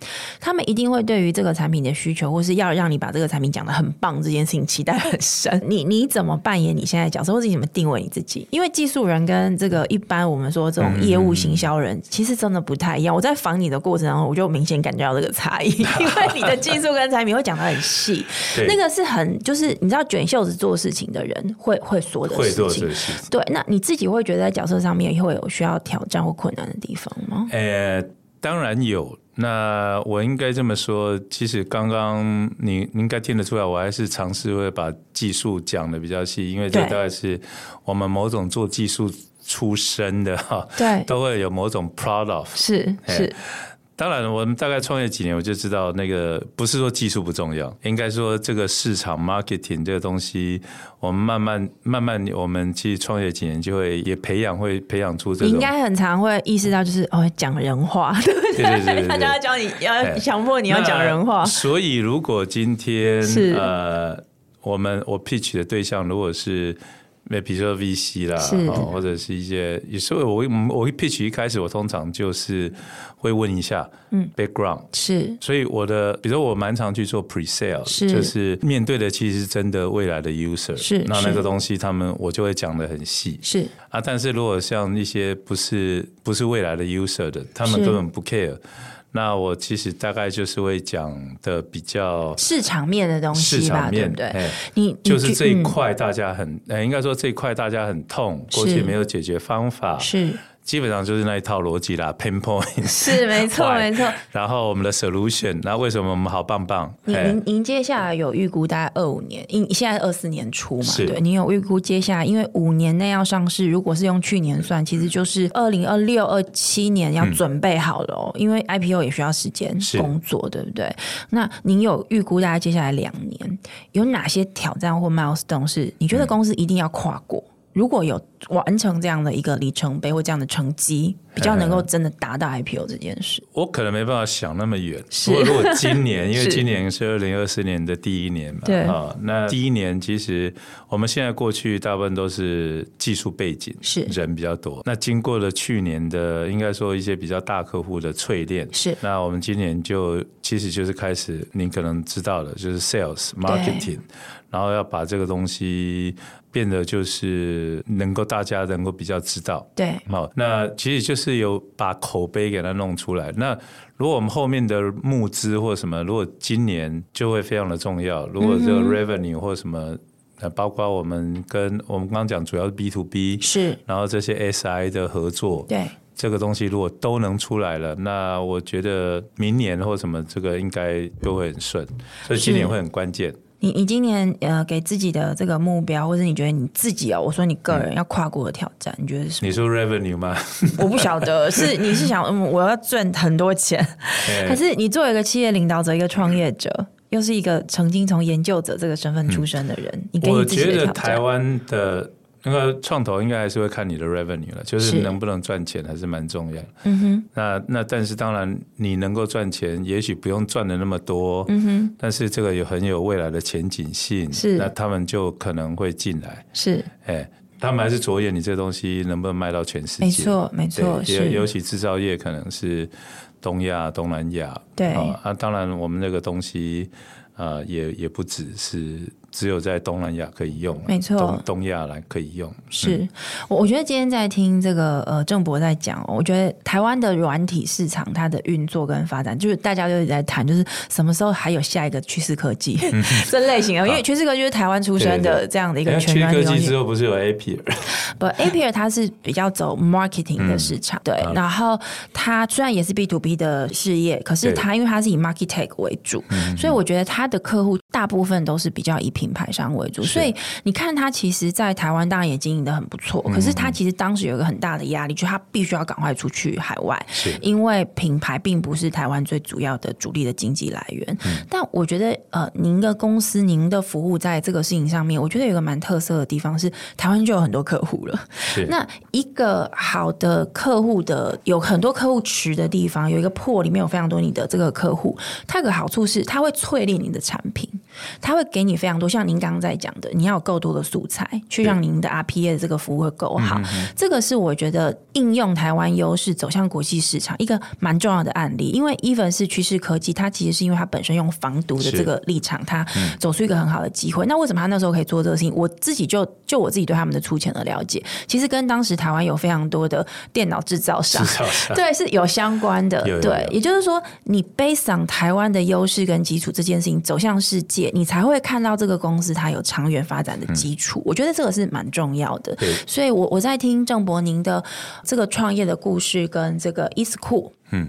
他们一定会对于这个产品的需求，或是要让你把这个产品讲的很棒这件事情期待很深。你你怎么扮演你现在角色，或者你怎么定位你自己？因为技术人跟这个一般我们说这种业务行销人，其实真的不太一样。我在访你的过程当中，我就明显感觉到这个差异，因为你的技术跟产品会讲。讲得很细，那个是很就是你知道卷袖子做事情的人会会说的事情。对，那你自己会觉得在角色上面也会有需要挑战或困难的地方吗？
呃，当然有。那我应该这么说，其实刚刚你你应该听得出来，我还是尝试会把技术讲的比较细，因为这大概是我们某种做技术出身的哈，
对，
都会有某种 proud of
是是。是
当然，我们大概创业几年，我就知道那个不是说技术不重要，应该说这个市场 marketing 这个东西，我们慢慢慢慢，我们其实创业几年就会也培养，会培养出这种。
应该很常会意识到，就是哦，讲人话，对不对？对对对，大家要教你要强迫你要讲人话。
所以，如果今天是呃，我们我 pitch 的对象如果是。那比如说 VC 啦，或者是一些，有时候我我会 pitch 一开始，我通常就是会问一下，嗯，background。
是，
所以我的，比如说我蛮常去做 pre-sale，是，就是面对的其实是真的未来的 user，是，那那个东西他们我就会讲的很细，
是。
啊，但是如果像一些不是不是未来的 user 的，他们根本不 care。那我其实大概就是会讲的比较
市场面的东西吧，
市场面
对不对？
欸、你就是这一块大家很，应该说这一块大家很痛，过去没有解决方法，
是。
基本上就是那一套逻辑啦，pain point
是没错没错。
然后我们的 solution，那为什么我们好棒棒？
您您您接下来有预估大概二五年，因现在二四年初嘛，对，您有预估接下来，因为五年内要上市，如果是用去年算，其实就是二零二六二七年要准备好了哦，嗯、因为 IPO 也需要时间工作，对不对？那您有预估大概接下来两年有哪些挑战或 milestone 是你觉得公司一定要跨过？嗯如果有完成这样的一个里程碑或这样的成绩，比较能够真的达到 IPO 这件事，
我可能没办法想那么远。是，如果今年，因为今年是二零二四年的第一年嘛，对啊，那第一年其实我们现在过去大部分都是技术背景，是人比较多。那经过了去年的，应该说一些比较大客户的淬炼，是。那我们今年就其实就是开始，您可能知道了，就是 sales marketing，然后要把这个东西。变得就是能够大家能够比较知道，
对，
好，那其实就是有把口碑给它弄出来。那如果我们后面的募资或什么，如果今年就会非常的重要。如果这个 revenue 或什么，包括我们跟我们刚刚讲主要是 B to B 是，然后这些 SI 的合作，对，这个东西如果都能出来了，那我觉得明年或什么这个应该都会很顺，所以今年会很关键。
你你今年呃给自己的这个目标，或者你觉得你自己哦，我说你个人要跨过的挑战，嗯、你觉得是什么？
你说 revenue 吗？
我不晓得，是你是想嗯我要赚很多钱，欸、可是你作为一个企业领导者，一个创业者，又是一个曾经从研究者这个身份出身的人，嗯、你给你自己的挑战。
我觉得台湾的。那个创投应该还是会看你的 revenue 了，就是能不能赚钱还是蛮重要的。嗯哼，那那但是当然你能够赚钱，也许不用赚的那么多。嗯哼，但是这个有很有未来的前景性，是那他们就可能会进来。是，哎，他们还是着眼你这个东西能不能卖到全世界。没
错，没错，尤
尤其制造业可能是东亚、东南亚。对啊，当然我们那个东西啊、呃，也也不只是。只有在东南亚可以用，没错，东东亚来可以用。
是，我、嗯、我觉得今天在听这个呃郑博在讲，我觉得台湾的软体市场它的运作跟发展，就是大家都在谈，就是什么时候还有下一个趋势科技、嗯、这类型的，因为趋势科技就是台湾出生的这样的一个全
趋势科技之后不是有 Appier？
不，Appier 它是比较走 marketing 的市场，嗯、对，然后它虽然也是 B to B 的事业，可是它因为它是以 market tech 为主，所以我觉得它的客户大部分都是比较以品牌商为主，所以你看他其实，在台湾当然也经营的很不错。可是他其实当时有一个很大的压力，就是他必须要赶快出去海外，因为品牌并不是台湾最主要的主力的经济来源。但我觉得，呃，您的公司、您的服务在这个事情上面，我觉得有一个蛮特色的地方是，台湾就有很多客户了。那一个好的客户的有很多客户池的地方，有一个破里面有非常多你的这个客户，它有个好处是，它会淬炼你的产品。它会给你非常多，像您刚刚在讲的，你要有够多的素材，去让您的 RPA 的这个服务会够好。这个是我觉得应用台湾优势走向国际市场一个蛮重要的案例。因为 Even 是趋势科技，它其实是因为它本身用防毒的这个立场，它走出一个很好的机会。那为什么他那时候可以做这个事情？我自己就就我自己对他们的粗浅的了解，其实跟当时台湾有非常多的电脑制造商，对是有相关的。对，也就是说，你 based on 台湾的优势跟基础这件事情走向世界。你才会看到这个公司它有长远发展的基础，嗯、我觉得这个是蛮重要的。所以我我在听郑博宁的这个创业的故事跟这个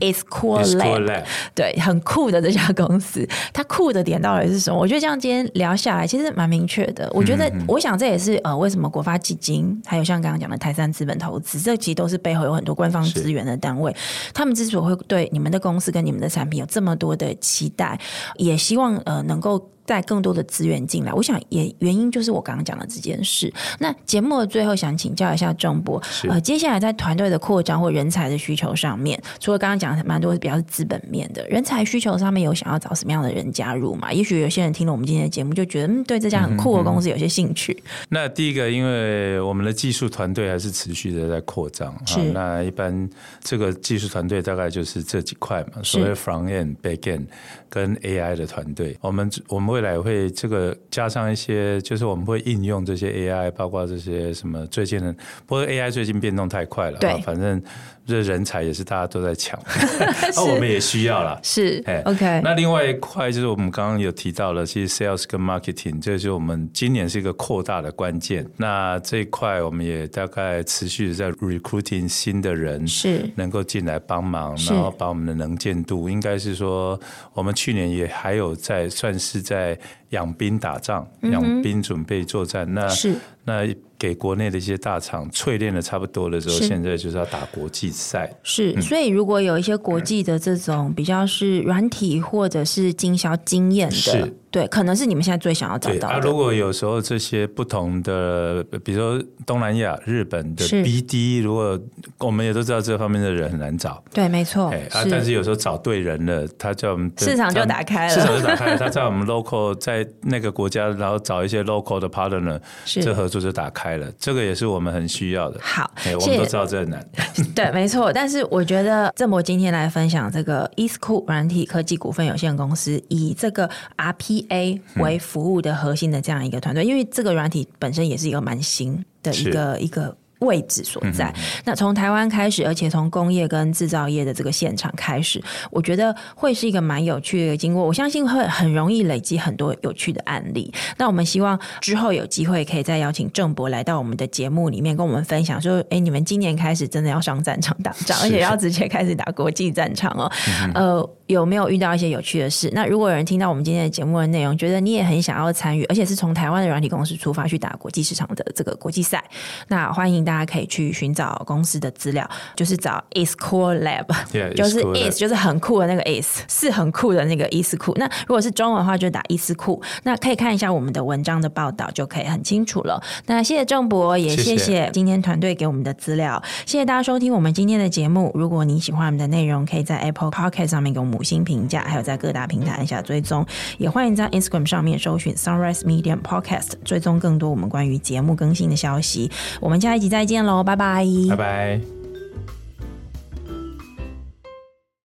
Is Cool Lab，对，很酷的这家公司，它酷的点到底是什么？我觉得这样今天聊下来，其实蛮明确的。我觉得，我想这也是呃，为什么国发基金，还有像刚刚讲的台山资本投资，这其实都是背后有很多官方资源的单位。他们之所以会对你们的公司跟你们的产品有这么多的期待，也希望呃能够。带更多的资源进来，我想也原因就是我刚刚讲的这件事。那节目的最后想请教一下郑博，呃，接下来在团队的扩张或人才的需求上面，除了刚刚刚讲的蛮多比较是资本面的人才需求上面，有想要找什么样的人加入嘛？也许有些人听了我们今天的节目，就觉得嗯，对这家很酷的公司有些兴趣。嗯嗯、
那第一个，因为我们的技术团队还是持续的在扩张，是、啊。那一般这个技术团队大概就是这几块嘛，所谓 front end、back end 跟 AI 的团队，我们我们。未来会这个加上一些，就是我们会应用这些 AI，包括这些什么最近的，不过 AI 最近变动太快了，对，反正。这人才也是大家都在抢，那我们也需要了。
是，哎，OK。
那另外一块就是我们刚刚有提到了，其实 sales 跟 marketing，这就是我们今年是一个扩大的关键。那这一块我们也大概持续在 recruiting 新的人，是能够进来帮忙，然后把我们的能见度，应该是说我们去年也还有在算是在养兵打仗，养兵准备作战。那是那。给国内的一些大厂淬炼的差不多的时候，现在就是要打国际赛。
是，嗯、所以如果有一些国际的这种比较是软体或者是经销经验的，是对，可能是你们现在最想要找到的。
啊，如果有时候这些不同的，比如说东南亚、日本的 BD，如果我们也都知道这方面的人很难找，
对，没错。
哎啊，但是有时候找对人了，他叫我们
市场就打开了，
市场就打开了。他在我们 local 在那个国家，然后找一些 local 的 partner，这合作就打开。这个也是我们很需要的。
好，
我们都知道这很难。
对，没错。但是我觉得郑博今天来分享这个 escool 软体科技股份有限公司，以这个 RPA 为服务的核心的这样一个团队，嗯、因为这个软体本身也是一个蛮新的一个一个。位置所在。嗯、那从台湾开始，而且从工业跟制造业的这个现场开始，我觉得会是一个蛮有趣的经过。我相信会很容易累积很多有趣的案例。那我们希望之后有机会可以再邀请郑博来到我们的节目里面，跟我们分享说：哎，你们今年开始真的要上战场打仗，而且要直接开始打国际战场哦。是呃，有没有遇到一些有趣的事？那如果有人听到我们今天的节目的内容，觉得你也很想要参与，而且是从台湾的软体公司出发去打国际市场的这个国际赛，那欢迎大家。可以去寻找公司的资料，就是找 Is Cool Lab，yeah, 就是 Is 就是很酷的那个 Is，是很酷的那个 ISCOOL。那如果是中文的话，就打 ISCOOL。那可以看一下我们的文章的报道，就可以很清楚了。那谢谢郑博，也谢谢今天团队给我们的资料。谢谢，谢谢大家收听我们今天的节目。如果你喜欢我们的内容，可以在 Apple Podcast 上面给我们五星评价，还有在各大平台按下追踪。也欢迎在 Instagram 上面搜寻 Sunrise Media Podcast，追踪更多我们关于节目更新的消息。我们下一集再见喽，拜拜，
拜拜。